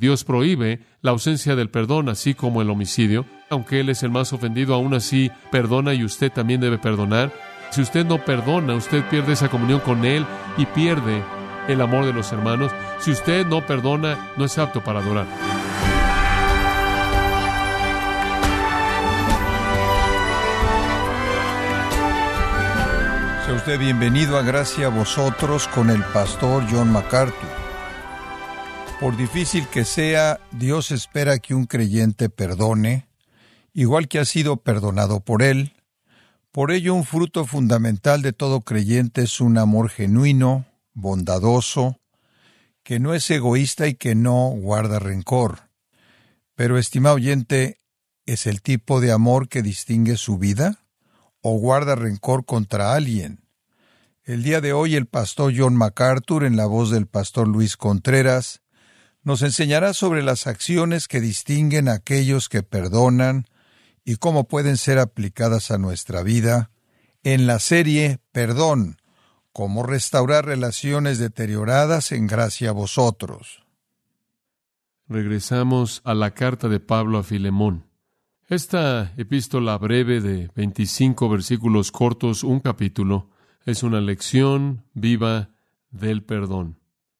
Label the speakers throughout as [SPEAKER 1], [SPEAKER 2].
[SPEAKER 1] Dios prohíbe la ausencia del perdón, así como el homicidio. Aunque Él es el más ofendido, aún así perdona y usted también debe perdonar. Si usted no perdona, usted pierde esa comunión con Él y pierde el amor de los hermanos. Si usted no perdona, no es apto para adorar.
[SPEAKER 2] Sea usted bienvenido a Gracia a vosotros con el pastor John MacArthur. Por difícil que sea, Dios espera que un creyente perdone, igual que ha sido perdonado por él. Por ello, un fruto fundamental de todo creyente es un amor genuino, bondadoso, que no es egoísta y que no guarda rencor. Pero, estimado oyente, ¿es el tipo de amor que distingue su vida? ¿O guarda rencor contra alguien? El día de hoy el pastor John MacArthur, en la voz del pastor Luis Contreras, nos enseñará sobre las acciones que distinguen a aquellos que perdonan y cómo pueden ser aplicadas a nuestra vida en la serie Perdón, cómo restaurar relaciones deterioradas en gracia a vosotros.
[SPEAKER 1] Regresamos a la carta de Pablo a Filemón. Esta epístola breve de 25 versículos cortos, un capítulo, es una lección viva del perdón.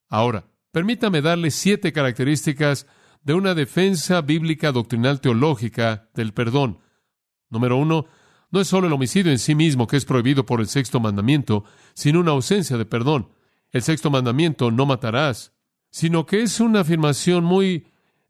[SPEAKER 1] Ahora, permítame darle siete características de una defensa bíblica doctrinal teológica del perdón. Número uno, no es solo el homicidio en sí mismo que es prohibido por el sexto mandamiento, sino una ausencia de perdón. El sexto mandamiento, no matarás, sino que es una afirmación muy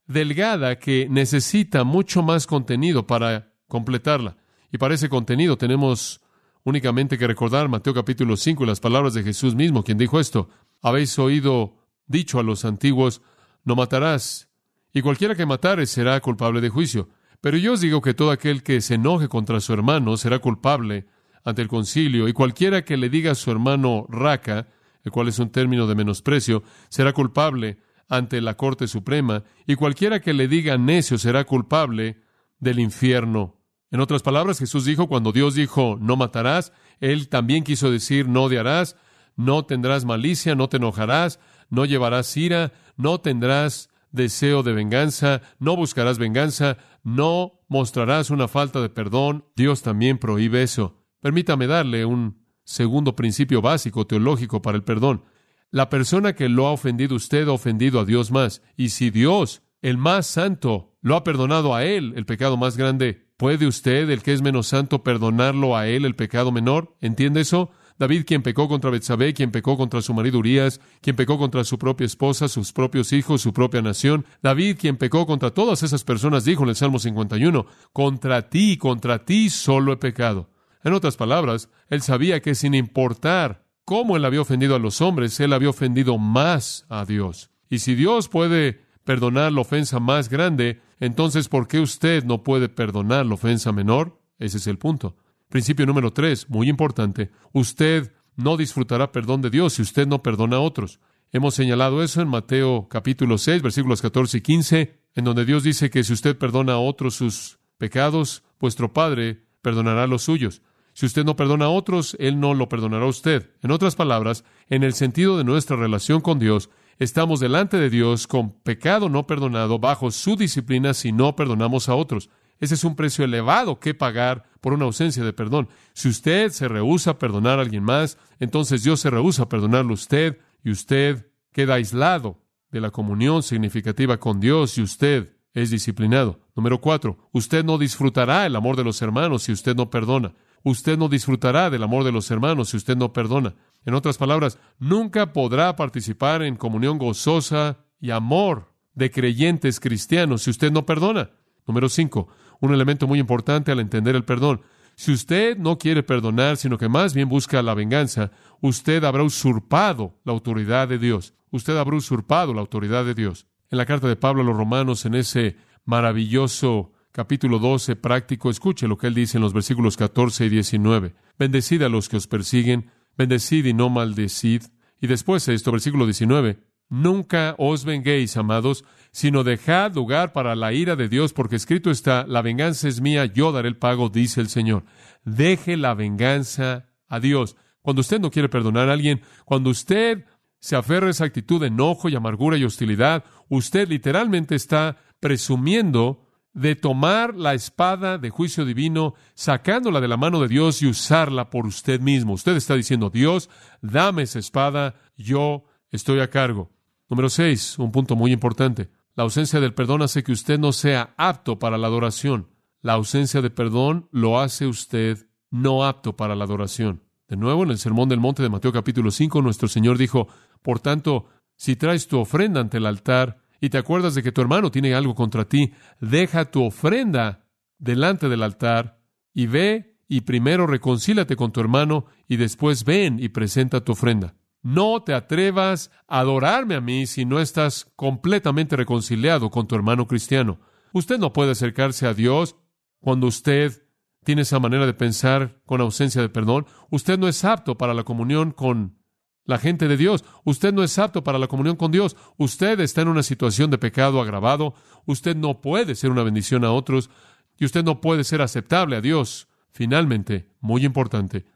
[SPEAKER 1] delgada que necesita mucho más contenido para completarla. Y para ese contenido tenemos únicamente que recordar Mateo capítulo 5 y las palabras de Jesús mismo, quien dijo esto. Habéis oído dicho a los antiguos, no matarás, y cualquiera que matare será culpable de juicio. Pero yo os digo que todo aquel que se enoje contra su hermano será culpable ante el concilio, y cualquiera que le diga a su hermano raca, el cual es un término de menosprecio, será culpable ante la Corte Suprema, y cualquiera que le diga necio será culpable del infierno. En otras palabras, Jesús dijo, cuando Dios dijo, no matarás, Él también quiso decir, no odiarás, no tendrás malicia, no te enojarás, no llevarás ira, no tendrás deseo de venganza, no buscarás venganza, no mostrarás una falta de perdón. Dios también prohíbe eso. Permítame darle un segundo principio básico teológico para el perdón. La persona que lo ha ofendido usted ha ofendido a Dios más. Y si Dios, el más santo, lo ha perdonado a él, el pecado más grande, ¿puede usted, el que es menos santo, perdonarlo a él, el pecado menor? ¿Entiende eso? David, quien pecó contra Betsabé, quien pecó contra su marido Urias, quien pecó contra su propia esposa, sus propios hijos, su propia nación. David, quien pecó contra todas esas personas, dijo en el Salmo 51, contra ti, contra ti solo he pecado. En otras palabras, él sabía que sin importar cómo él había ofendido a los hombres, él había ofendido más a Dios. Y si Dios puede perdonar la ofensa más grande, entonces ¿por qué usted no puede perdonar la ofensa menor? Ese es el punto. Principio número tres, muy importante. Usted no disfrutará perdón de Dios si usted no perdona a otros. Hemos señalado eso en Mateo capítulo 6, versículos 14 y 15, en donde Dios dice que si usted perdona a otros sus pecados, vuestro Padre perdonará los suyos. Si usted no perdona a otros, Él no lo perdonará a usted. En otras palabras, en el sentido de nuestra relación con Dios, estamos delante de Dios con pecado no perdonado bajo su disciplina si no perdonamos a otros. Ese es un precio elevado que pagar por una ausencia de perdón. Si usted se rehúsa a perdonar a alguien más, entonces Dios se rehúsa a perdonarlo a usted y usted queda aislado de la comunión significativa con Dios y usted es disciplinado. Número cuatro, usted no disfrutará el amor de los hermanos si usted no perdona. Usted no disfrutará del amor de los hermanos si usted no perdona. En otras palabras, nunca podrá participar en comunión gozosa y amor de creyentes cristianos si usted no perdona. Número cinco, un elemento muy importante al entender el perdón. Si usted no quiere perdonar, sino que más bien busca la venganza, usted habrá usurpado la autoridad de Dios. Usted habrá usurpado la autoridad de Dios. En la carta de Pablo a los romanos, en ese maravilloso capítulo 12 práctico, escuche lo que él dice en los versículos 14 y 19. Bendecid a los que os persiguen, bendecid y no maldecid. Y después esto, versículo 19, Nunca os venguéis, amados, sino dejad lugar para la ira de Dios, porque escrito está, la venganza es mía, yo daré el pago, dice el Señor. Deje la venganza a Dios. Cuando usted no quiere perdonar a alguien, cuando usted se aferra a esa actitud de enojo y amargura y hostilidad, usted literalmente está presumiendo de tomar la espada de juicio divino, sacándola de la mano de Dios y usarla por usted mismo. Usted está diciendo, Dios, dame esa espada, yo estoy a cargo. Número seis, un punto muy importante. La ausencia del perdón hace que usted no sea apto para la adoración. La ausencia de perdón lo hace usted no apto para la adoración. De nuevo, en el Sermón del Monte de Mateo capítulo 5, nuestro Señor dijo, por tanto, si traes tu ofrenda ante el altar y te acuerdas de que tu hermano tiene algo contra ti, deja tu ofrenda delante del altar y ve y primero reconcílate con tu hermano y después ven y presenta tu ofrenda. No te atrevas a adorarme a mí si no estás completamente reconciliado con tu hermano cristiano. Usted no puede acercarse a Dios cuando usted tiene esa manera de pensar con ausencia de perdón. Usted no es apto para la comunión con la gente de Dios. Usted no es apto para la comunión con Dios. Usted está en una situación de pecado agravado. Usted no puede ser una bendición a otros y usted no puede ser aceptable a Dios. Finalmente, muy importante,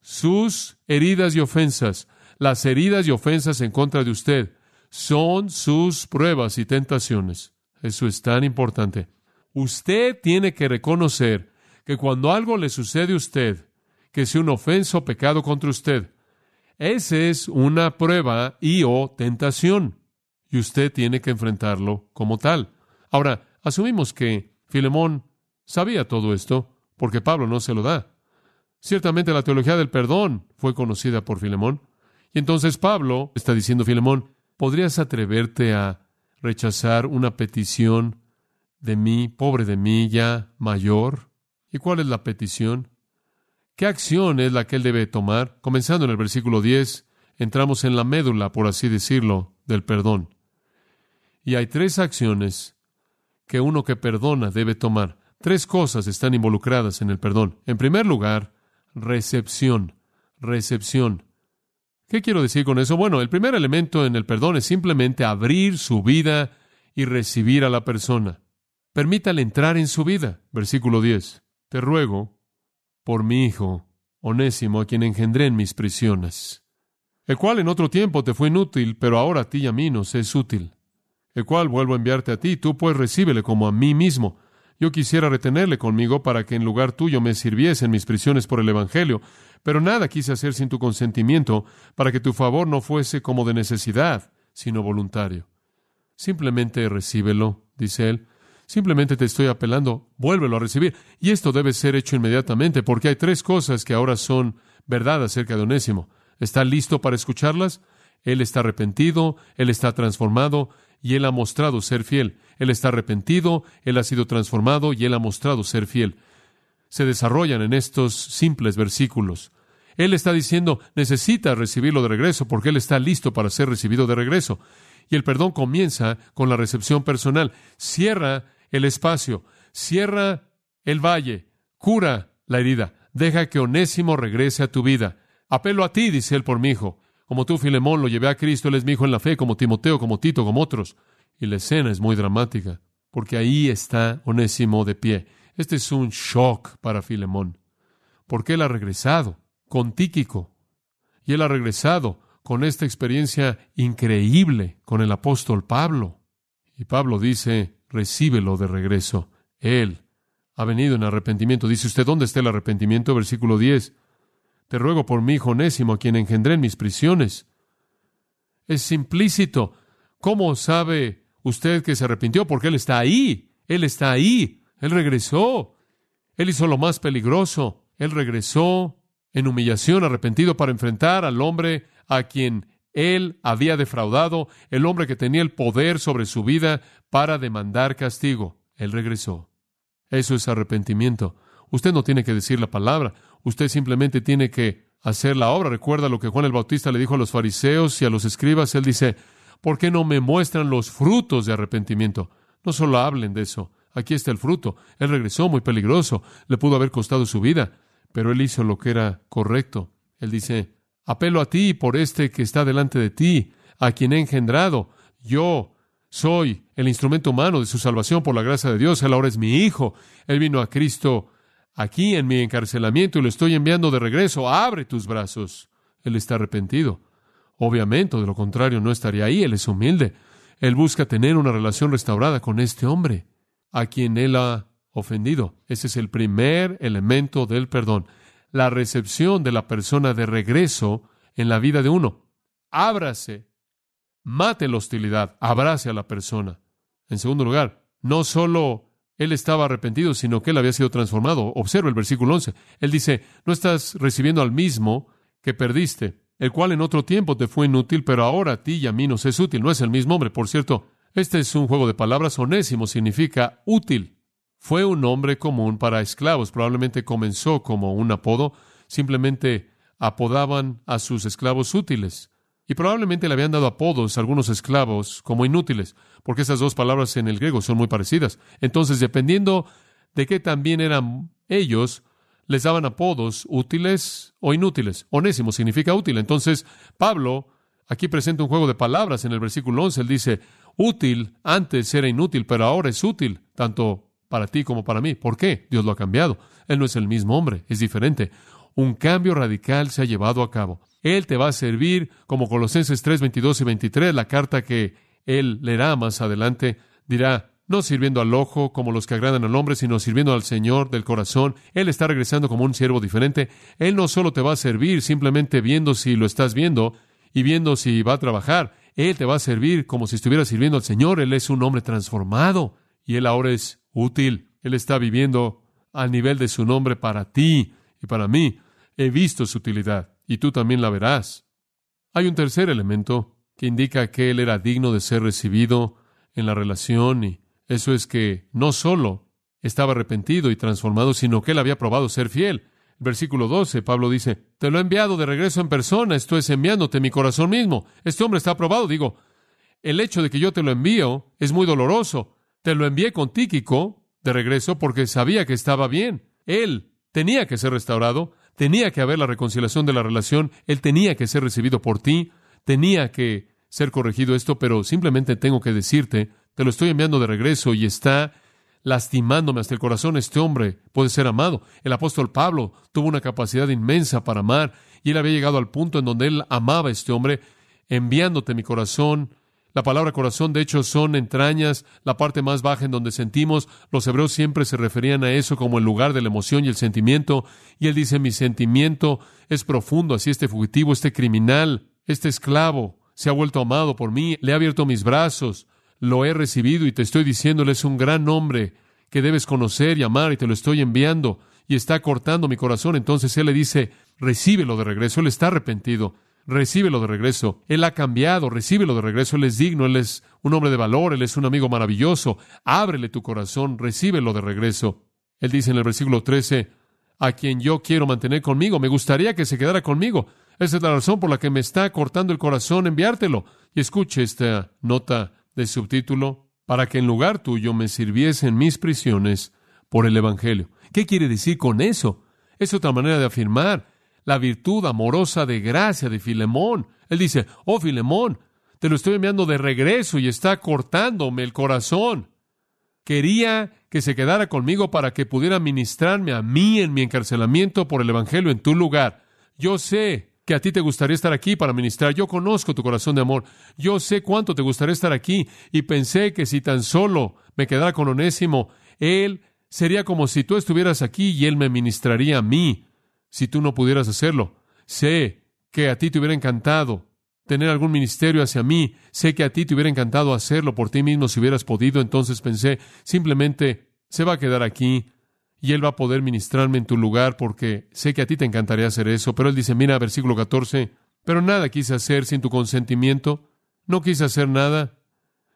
[SPEAKER 1] sus heridas y ofensas las heridas y ofensas en contra de usted son sus pruebas y tentaciones. Eso es tan importante. Usted tiene que reconocer que cuando algo le sucede a usted, que sea un ofenso o pecado contra usted, esa es una prueba y o tentación. Y usted tiene que enfrentarlo como tal. Ahora, asumimos que Filemón sabía todo esto, porque Pablo no se lo da. Ciertamente la teología del perdón fue conocida por Filemón. Y entonces Pablo está diciendo, Filemón, ¿podrías atreverte a rechazar una petición de mí, pobre de mí, ya mayor? ¿Y cuál es la petición? ¿Qué acción es la que él debe tomar? Comenzando en el versículo 10, entramos en la médula, por así decirlo, del perdón. Y hay tres acciones que uno que perdona debe tomar. Tres cosas están involucradas en el perdón. En primer lugar, recepción. Recepción. ¿Qué quiero decir con eso? Bueno, el primer elemento en el perdón es simplemente abrir su vida y recibir a la persona. Permítale entrar en su vida. Versículo 10. Te ruego por mi hijo, Onésimo, a quien engendré en mis prisiones, el cual en otro tiempo te fue inútil, pero ahora a ti y a mí nos es útil, el cual vuelvo a enviarte a ti, tú pues recíbele como a mí mismo. Yo quisiera retenerle conmigo para que en lugar tuyo me sirviese en mis prisiones por el Evangelio, pero nada quise hacer sin tu consentimiento, para que tu favor no fuese como de necesidad, sino voluntario. Simplemente recíbelo, dice él. Simplemente te estoy apelando, vuélvelo a recibir. Y esto debe ser hecho inmediatamente, porque hay tres cosas que ahora son verdad acerca de Onésimo. ¿Está listo para escucharlas? Él está arrepentido, él está transformado y él ha mostrado ser fiel. Él está arrepentido, él ha sido transformado y él ha mostrado ser fiel. Se desarrollan en estos simples versículos. Él está diciendo, necesita recibirlo de regreso porque Él está listo para ser recibido de regreso. Y el perdón comienza con la recepción personal. Cierra el espacio, cierra el valle, cura la herida, deja que Onésimo regrese a tu vida. Apelo a ti, dice él por mi hijo. Como tú, Filemón, lo llevé a Cristo, él es mi hijo en la fe, como Timoteo, como Tito, como otros. Y la escena es muy dramática, porque ahí está Onésimo de pie. Este es un shock para Filemón, porque él ha regresado con Tíquico. Y él ha regresado con esta experiencia increíble con el apóstol Pablo. Y Pablo dice, recíbelo de regreso. Él ha venido en arrepentimiento. Dice usted, ¿dónde está el arrepentimiento? Versículo 10. Te ruego por mi hijo Onésimo, a quien engendré en mis prisiones. Es implícito. ¿Cómo sabe usted que se arrepintió? Porque Él está ahí. Él está ahí. Él regresó. Él hizo lo más peligroso. Él regresó en humillación, arrepentido para enfrentar al hombre a quien él había defraudado, el hombre que tenía el poder sobre su vida para demandar castigo. Él regresó. Eso es arrepentimiento. Usted no tiene que decir la palabra, usted simplemente tiene que hacer la obra. Recuerda lo que Juan el Bautista le dijo a los fariseos y a los escribas. Él dice, ¿por qué no me muestran los frutos de arrepentimiento? No solo hablen de eso. Aquí está el fruto. Él regresó muy peligroso. Le pudo haber costado su vida pero él hizo lo que era correcto. Él dice, apelo a ti por este que está delante de ti, a quien he engendrado. Yo soy el instrumento humano de su salvación por la gracia de Dios. Él ahora es mi hijo. Él vino a Cristo aquí en mi encarcelamiento y lo estoy enviando de regreso. Abre tus brazos. Él está arrepentido. Obviamente, de lo contrario, no estaría ahí. Él es humilde. Él busca tener una relación restaurada con este hombre, a quien él ha ofendido. Ese es el primer elemento del perdón. La recepción de la persona de regreso en la vida de uno. Ábrase, mate la hostilidad, abrace a la persona. En segundo lugar, no solo él estaba arrepentido, sino que él había sido transformado. Observa el versículo 11. Él dice, no estás recibiendo al mismo que perdiste, el cual en otro tiempo te fue inútil, pero ahora a ti y a mí nos es útil. No es el mismo hombre, por cierto. Este es un juego de palabras. Onésimo significa útil. Fue un nombre común para esclavos. Probablemente comenzó como un apodo. Simplemente apodaban a sus esclavos útiles. Y probablemente le habían dado apodos a algunos esclavos como inútiles, porque esas dos palabras en el griego son muy parecidas. Entonces, dependiendo de qué también eran ellos, les daban apodos útiles o inútiles. Onésimo significa útil. Entonces, Pablo aquí presenta un juego de palabras en el versículo 11. Él dice, útil antes era inútil, pero ahora es útil, tanto para ti como para mí. ¿Por qué? Dios lo ha cambiado. Él no es el mismo hombre, es diferente. Un cambio radical se ha llevado a cabo. Él te va a servir, como Colosenses 3, 22 y 23, la carta que él leerá más adelante, dirá, no sirviendo al ojo como los que agradan al hombre, sino sirviendo al Señor del corazón. Él está regresando como un siervo diferente. Él no solo te va a servir simplemente viendo si lo estás viendo y viendo si va a trabajar. Él te va a servir como si estuviera sirviendo al Señor. Él es un hombre transformado y él ahora es útil. Él está viviendo al nivel de su nombre para ti y para mí. He visto su utilidad y tú también la verás. Hay un tercer elemento que indica que él era digno de ser recibido en la relación y eso es que no solo estaba arrepentido y transformado, sino que él había probado ser fiel. Versículo 12, Pablo dice, te lo he enviado de regreso en persona, esto es enviándote mi corazón mismo. Este hombre está aprobado, digo, el hecho de que yo te lo envío es muy doloroso. Te lo envié con Tíquico de regreso porque sabía que estaba bien. Él tenía que ser restaurado, tenía que haber la reconciliación de la relación, él tenía que ser recibido por ti, tenía que ser corregido esto, pero simplemente tengo que decirte, te lo estoy enviando de regreso y está lastimándome hasta el corazón. Este hombre puede ser amado. El apóstol Pablo tuvo una capacidad inmensa para amar y él había llegado al punto en donde él amaba a este hombre, enviándote mi corazón, la palabra corazón, de hecho, son entrañas, la parte más baja en donde sentimos. Los hebreos siempre se referían a eso como el lugar de la emoción y el sentimiento. Y él dice, mi sentimiento es profundo, así este fugitivo, este criminal, este esclavo, se ha vuelto amado por mí, le he abierto mis brazos, lo he recibido y te estoy diciendo, él es un gran hombre que debes conocer y amar y te lo estoy enviando y está cortando mi corazón. Entonces él le dice, recíbelo de regreso, él está arrepentido recíbelo de regreso. Él ha cambiado, recíbelo de regreso. Él es digno, Él es un hombre de valor, Él es un amigo maravilloso. Ábrele tu corazón, recíbelo de regreso. Él dice en el versículo 13, a quien yo quiero mantener conmigo, me gustaría que se quedara conmigo. Esa es la razón por la que me está cortando el corazón enviártelo. Y escuche esta nota de subtítulo, para que en lugar tuyo me sirviese en mis prisiones por el Evangelio. ¿Qué quiere decir con eso? Es otra manera de afirmar la virtud amorosa de gracia de Filemón. Él dice, oh Filemón, te lo estoy enviando de regreso y está cortándome el corazón. Quería que se quedara conmigo para que pudiera ministrarme a mí en mi encarcelamiento por el Evangelio en tu lugar. Yo sé que a ti te gustaría estar aquí para ministrar. Yo conozco tu corazón de amor. Yo sé cuánto te gustaría estar aquí y pensé que si tan solo me quedara con Onésimo, él sería como si tú estuvieras aquí y él me ministraría a mí si tú no pudieras hacerlo. Sé que a ti te hubiera encantado tener algún ministerio hacia mí. Sé que a ti te hubiera encantado hacerlo por ti mismo si hubieras podido. Entonces pensé, simplemente se va a quedar aquí y él va a poder ministrarme en tu lugar porque sé que a ti te encantaría hacer eso. Pero él dice, mira, versículo 14, pero nada quise hacer sin tu consentimiento. No quise hacer nada.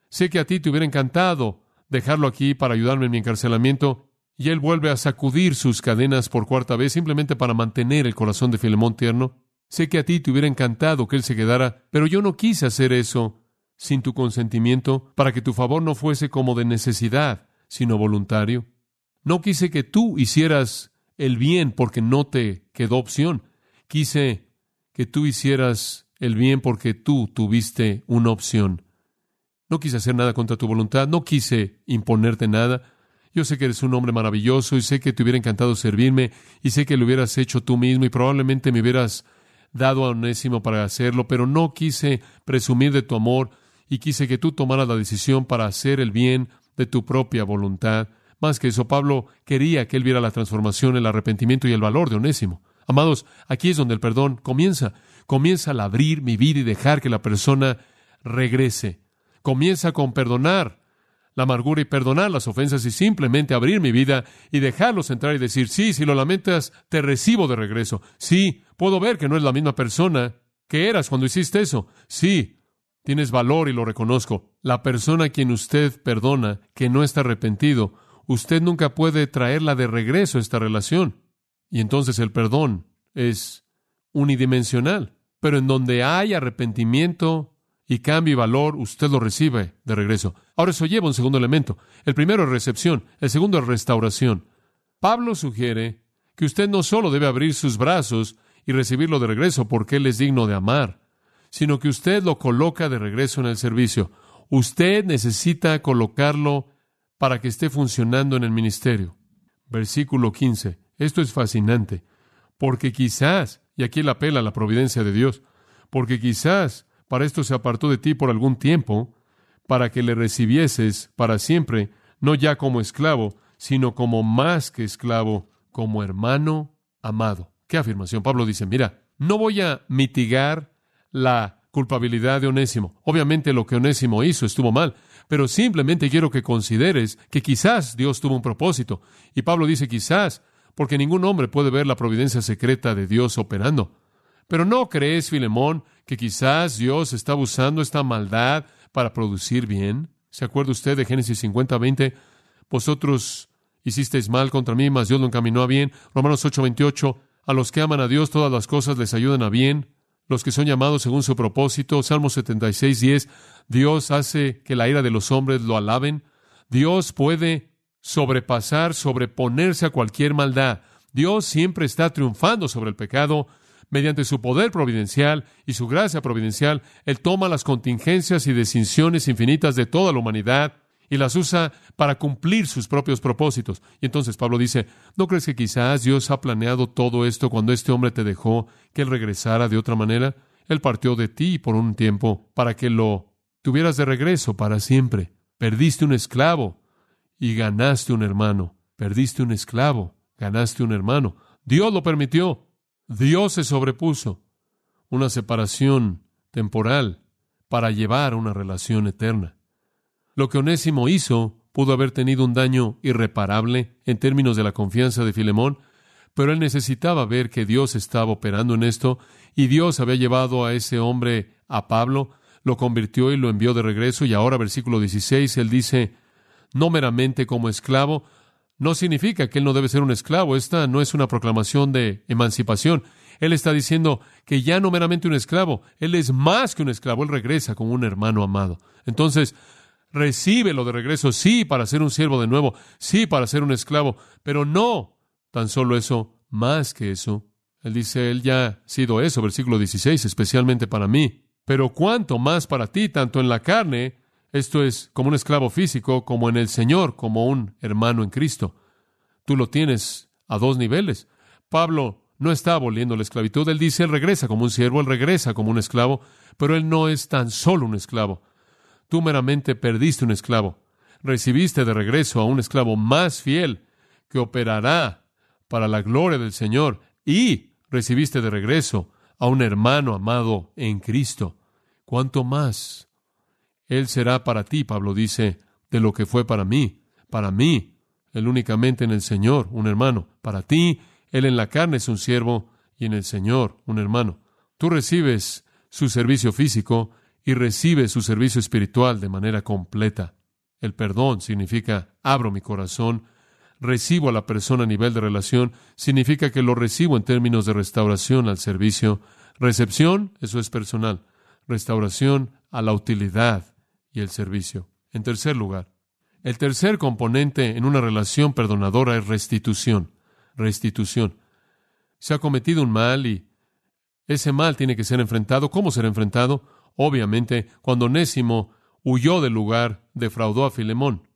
[SPEAKER 1] Sé que a ti te hubiera encantado dejarlo aquí para ayudarme en mi encarcelamiento, y él vuelve a sacudir sus cadenas por cuarta vez simplemente para mantener el corazón de Filemón tierno. Sé que a ti te hubiera encantado que él se quedara, pero yo no quise hacer eso sin tu consentimiento para que tu favor no fuese como de necesidad, sino voluntario. No quise que tú hicieras el bien porque no te quedó opción. Quise que tú hicieras el bien porque tú tuviste una opción. No quise hacer nada contra tu voluntad, no quise imponerte nada. Yo sé que eres un hombre maravilloso y sé que te hubiera encantado servirme y sé que lo hubieras hecho tú mismo y probablemente me hubieras dado a Onésimo para hacerlo, pero no quise presumir de tu amor y quise que tú tomaras la decisión para hacer el bien de tu propia voluntad. Más que eso, Pablo quería que él viera la transformación, el arrepentimiento y el valor de Onésimo. Amados, aquí es donde el perdón comienza. Comienza al abrir mi vida y dejar que la persona regrese. Comienza con perdonar la amargura y perdonar las ofensas y simplemente abrir mi vida y dejarlos entrar y decir, sí, si lo lamentas, te recibo de regreso. Sí, puedo ver que no es la misma persona que eras cuando hiciste eso. Sí, tienes valor y lo reconozco. La persona a quien usted perdona, que no está arrepentido, usted nunca puede traerla de regreso a esta relación. Y entonces el perdón es unidimensional. Pero en donde hay arrepentimiento, y cambio y valor, usted lo recibe de regreso. Ahora eso lleva un segundo elemento. El primero es recepción, el segundo es restauración. Pablo sugiere que usted no solo debe abrir sus brazos y recibirlo de regreso porque Él es digno de amar, sino que usted lo coloca de regreso en el servicio. Usted necesita colocarlo para que esté funcionando en el ministerio. Versículo 15. Esto es fascinante, porque quizás, y aquí la apela a la providencia de Dios, porque quizás para esto se apartó de ti por algún tiempo, para que le recibieses para siempre, no ya como esclavo, sino como más que esclavo, como hermano amado. ¿Qué afirmación? Pablo dice, mira, no voy a mitigar la culpabilidad de Onésimo. Obviamente lo que Onésimo hizo estuvo mal, pero simplemente quiero que consideres que quizás Dios tuvo un propósito. Y Pablo dice quizás, porque ningún hombre puede ver la providencia secreta de Dios operando. Pero ¿no crees, Filemón, que quizás Dios está usando esta maldad para producir bien? ¿Se acuerda usted de Génesis 50, 20? Vosotros hicisteis mal contra mí, mas Dios lo encaminó a bien. Romanos 8, 28. A los que aman a Dios todas las cosas les ayudan a bien. Los que son llamados según su propósito. Salmo 76, 10. Dios hace que la ira de los hombres lo alaben. Dios puede sobrepasar, sobreponerse a cualquier maldad. Dios siempre está triunfando sobre el pecado mediante su poder providencial y su gracia providencial, Él toma las contingencias y decisiones infinitas de toda la humanidad y las usa para cumplir sus propios propósitos. Y entonces Pablo dice, ¿no crees que quizás Dios ha planeado todo esto cuando este hombre te dejó que Él regresara de otra manera? Él partió de ti por un tiempo para que lo tuvieras de regreso para siempre. Perdiste un esclavo y ganaste un hermano. Perdiste un esclavo, ganaste un hermano. Dios lo permitió. Dios se sobrepuso una separación temporal para llevar una relación eterna. Lo que Onésimo hizo pudo haber tenido un daño irreparable en términos de la confianza de Filemón, pero él necesitaba ver que Dios estaba operando en esto y Dios había llevado a ese hombre a Pablo, lo convirtió y lo envió de regreso y ahora versículo 16 él dice, no meramente como esclavo, no significa que él no debe ser un esclavo. Esta no es una proclamación de emancipación. Él está diciendo que ya no meramente un esclavo, él es más que un esclavo, él regresa como un hermano amado. Entonces, recíbelo de regreso, sí, para ser un siervo de nuevo, sí, para ser un esclavo, pero no tan solo eso, más que eso. Él dice, él ya ha sido eso, versículo 16, especialmente para mí, pero cuánto más para ti, tanto en la carne esto es como un esclavo físico, como en el Señor, como un hermano en Cristo. Tú lo tienes a dos niveles. Pablo no está aboliendo la esclavitud. Él dice, él regresa como un siervo, él regresa como un esclavo, pero él no es tan solo un esclavo. Tú meramente perdiste un esclavo. Recibiste de regreso a un esclavo más fiel que operará para la gloria del Señor y recibiste de regreso a un hermano amado en Cristo. ¿Cuánto más él será para ti, Pablo dice, de lo que fue para mí. Para mí, Él únicamente en el Señor, un hermano. Para ti, Él en la carne es un siervo y en el Señor, un hermano. Tú recibes su servicio físico y recibes su servicio espiritual de manera completa. El perdón significa abro mi corazón, recibo a la persona a nivel de relación, significa que lo recibo en términos de restauración al servicio. Recepción, eso es personal. Restauración a la utilidad y el servicio. En tercer lugar, el tercer componente en una relación perdonadora es restitución. Restitución. Se ha cometido un mal y ese mal tiene que ser enfrentado. ¿Cómo ser enfrentado? Obviamente, cuando Onésimo huyó del lugar, defraudó a Filemón.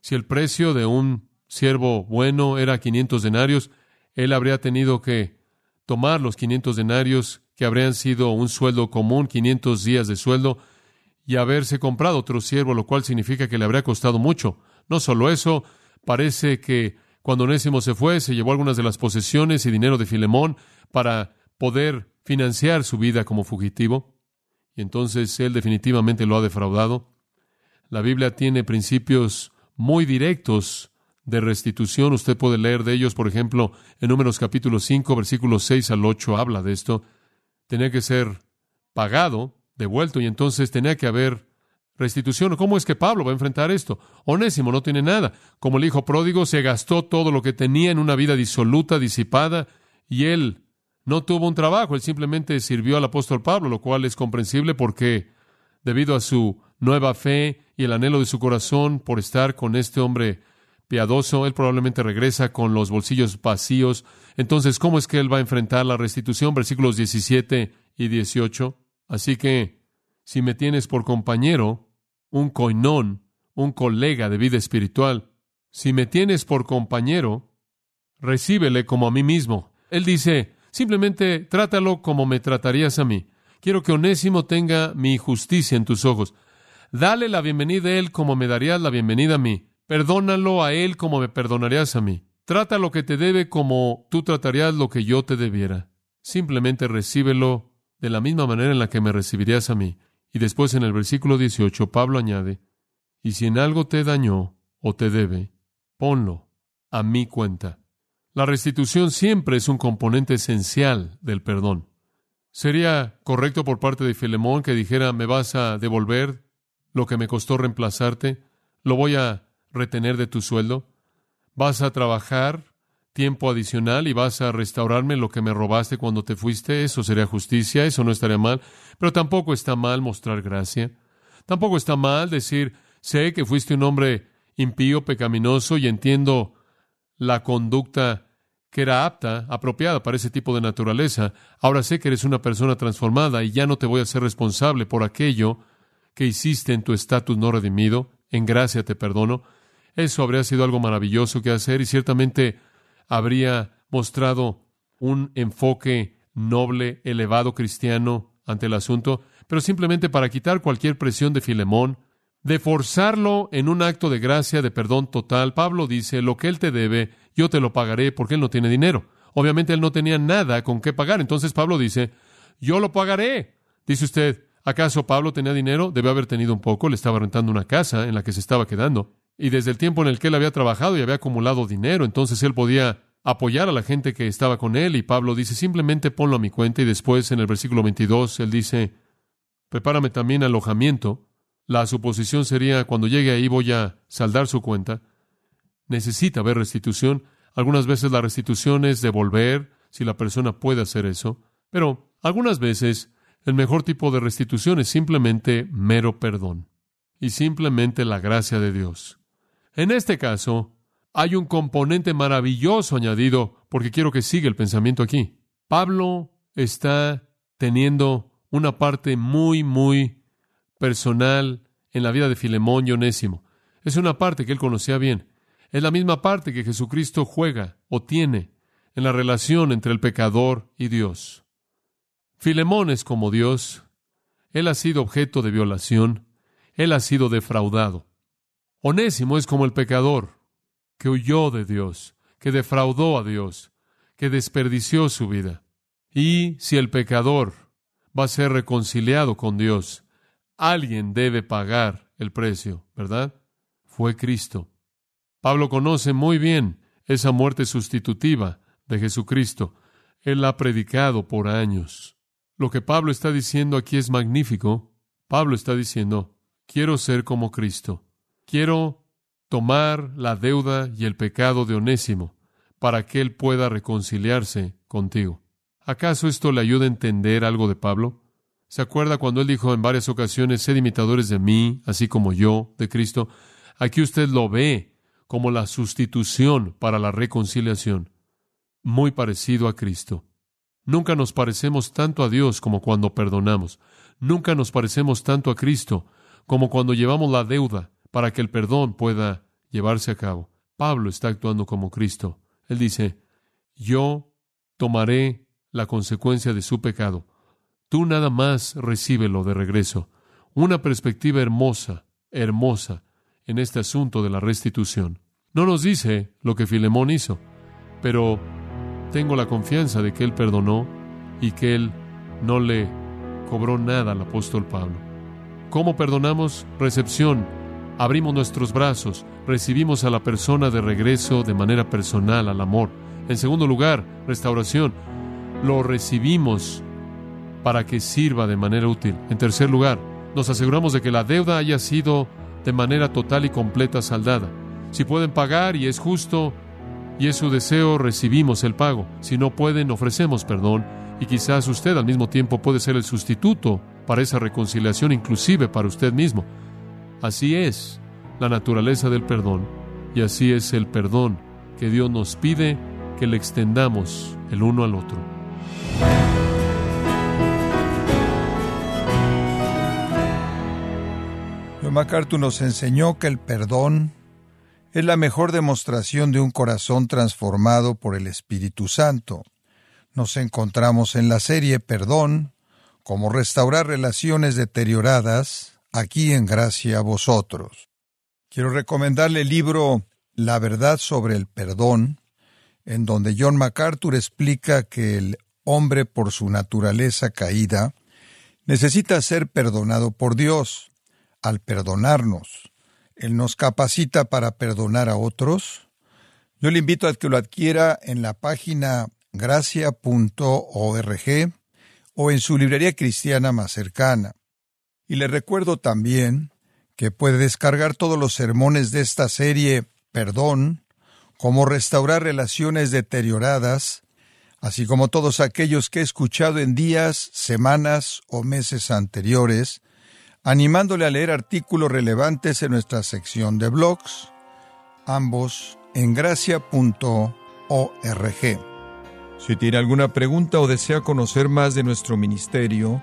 [SPEAKER 1] Si el precio de un siervo bueno era 500 denarios, él habría tenido que tomar los 500 denarios que habrían sido un sueldo común, 500 días de sueldo, y haberse comprado otro siervo, lo cual significa que le habría costado mucho. No solo eso, parece que cuando Onésimo se fue, se llevó algunas de las posesiones y dinero de Filemón para poder financiar su vida como fugitivo. Y entonces él definitivamente lo ha defraudado. La Biblia tiene principios muy directos de restitución. Usted puede leer de ellos, por ejemplo, en Números capítulo 5, versículos 6 al 8, habla de esto. Tenía que ser pagado, devuelto, y entonces tenía que haber restitución. ¿Cómo es que Pablo va a enfrentar esto? Onésimo no tiene nada. Como el hijo pródigo, se gastó todo lo que tenía en una vida disoluta, disipada, y él no tuvo un trabajo, él simplemente sirvió al apóstol Pablo, lo cual es comprensible porque debido a su nueva fe y el anhelo de su corazón por estar con este hombre piadoso, él probablemente regresa con los bolsillos vacíos. Entonces, ¿cómo es que él va a enfrentar la restitución? Versículos 17 y 18. Así que, si me tienes por compañero, un coinón, un colega de vida espiritual, si me tienes por compañero, recíbele como a mí mismo. Él dice, simplemente trátalo como me tratarías a mí. Quiero que Onésimo tenga mi justicia en tus ojos. Dale la bienvenida a él como me darías la bienvenida a mí. Perdónalo a él como me perdonarías a mí. Trata lo que te debe como tú tratarías lo que yo te debiera. Simplemente recíbelo de la misma manera en la que me recibirías a mí. Y después en el versículo 18 Pablo añade, y si en algo te dañó o te debe, ponlo a mi cuenta. La restitución siempre es un componente esencial del perdón. ¿Sería correcto por parte de Filemón que dijera, me vas a devolver lo que me costó reemplazarte? ¿Lo voy a retener de tu sueldo? ¿Vas a trabajar tiempo adicional y vas a restaurarme lo que me robaste cuando te fuiste? Eso sería justicia, eso no estaría mal. Pero tampoco está mal mostrar gracia. Tampoco está mal decir, sé que fuiste un hombre impío, pecaminoso y entiendo la conducta que era apta, apropiada para ese tipo de naturaleza. Ahora sé que eres una persona transformada y ya no te voy a ser responsable por aquello que hiciste en tu estatus no redimido. En gracia te perdono. Eso habría sido algo maravilloso que hacer y ciertamente habría mostrado un enfoque noble, elevado cristiano ante el asunto, pero simplemente para quitar cualquier presión de Filemón, de forzarlo en un acto de gracia, de perdón total. Pablo dice, lo que él te debe, yo te lo pagaré porque él no tiene dinero. Obviamente él no tenía nada con qué pagar. Entonces Pablo dice, yo lo pagaré. Dice usted, ¿acaso Pablo tenía dinero? Debe haber tenido un poco. Le estaba rentando una casa en la que se estaba quedando. Y desde el tiempo en el que él había trabajado y había acumulado dinero, entonces él podía apoyar a la gente que estaba con él. Y Pablo dice, simplemente ponlo a mi cuenta. Y después en el versículo 22, él dice, prepárame también alojamiento la suposición sería, cuando llegue ahí voy a saldar su cuenta. Necesita haber restitución. Algunas veces la restitución es devolver, si la persona puede hacer eso. Pero algunas veces el mejor tipo de restitución es simplemente mero perdón y simplemente la gracia de Dios. En este caso, hay un componente maravilloso añadido, porque quiero que siga el pensamiento aquí. Pablo está teniendo una parte muy, muy personal en la vida de Filemón y. Es una parte que él conocía bien. Es la misma parte que Jesucristo juega o tiene en la relación entre el pecador y Dios. Filemón es como Dios. Él ha sido objeto de violación. Él ha sido defraudado. Onésimo es como el pecador que huyó de Dios, que defraudó a Dios, que desperdició su vida. Y si el pecador va a ser reconciliado con Dios, Alguien debe pagar el precio, ¿verdad? Fue Cristo. Pablo conoce muy bien esa muerte sustitutiva de Jesucristo. Él ha predicado por años. Lo que Pablo está diciendo aquí es magnífico. Pablo está diciendo, quiero ser como Cristo. Quiero tomar la deuda y el pecado de Onésimo para que él pueda reconciliarse contigo. ¿Acaso esto le ayuda a entender algo de Pablo? ¿Se acuerda cuando él dijo en varias ocasiones, sed imitadores de mí, así como yo, de Cristo? Aquí usted lo ve como la sustitución para la reconciliación, muy parecido a Cristo. Nunca nos parecemos tanto a Dios como cuando perdonamos. Nunca nos parecemos tanto a Cristo como cuando llevamos la deuda para que el perdón pueda llevarse a cabo. Pablo está actuando como Cristo. Él dice, yo tomaré la consecuencia de su pecado Tú nada más recíbelo de regreso. Una perspectiva hermosa, hermosa, en este asunto de la restitución. No nos dice lo que Filemón hizo, pero tengo la confianza de que él perdonó y que él no le cobró nada al apóstol Pablo. ¿Cómo perdonamos? Recepción. Abrimos nuestros brazos, recibimos a la persona de regreso de manera personal al amor. En segundo lugar, restauración. Lo recibimos para que sirva de manera útil. En tercer lugar, nos aseguramos de que la deuda haya sido de manera total y completa saldada. Si pueden pagar y es justo y es su deseo, recibimos el pago. Si no pueden, ofrecemos perdón y quizás usted al mismo tiempo puede ser el sustituto para esa reconciliación, inclusive para usted mismo. Así es la naturaleza del perdón y así es el perdón que Dios nos pide que le extendamos el uno al otro.
[SPEAKER 2] John MacArthur nos enseñó que el perdón es la mejor demostración de un corazón transformado por el Espíritu Santo. Nos encontramos en la serie Perdón, cómo restaurar relaciones deterioradas, aquí en Gracia a vosotros. Quiero recomendarle el libro La verdad sobre el perdón, en donde John MacArthur explica que el hombre por su naturaleza caída necesita ser perdonado por Dios al perdonarnos. Él nos capacita para perdonar a otros. Yo le invito a que lo adquiera en la página gracia.org o en su librería cristiana más cercana. Y le recuerdo también que puede descargar todos los sermones de esta serie Perdón, cómo restaurar relaciones deterioradas, así como todos aquellos que he escuchado en días, semanas o meses anteriores, animándole a leer artículos relevantes en nuestra sección de blogs, ambos en gracia.org. Si tiene alguna pregunta o desea conocer más de nuestro ministerio,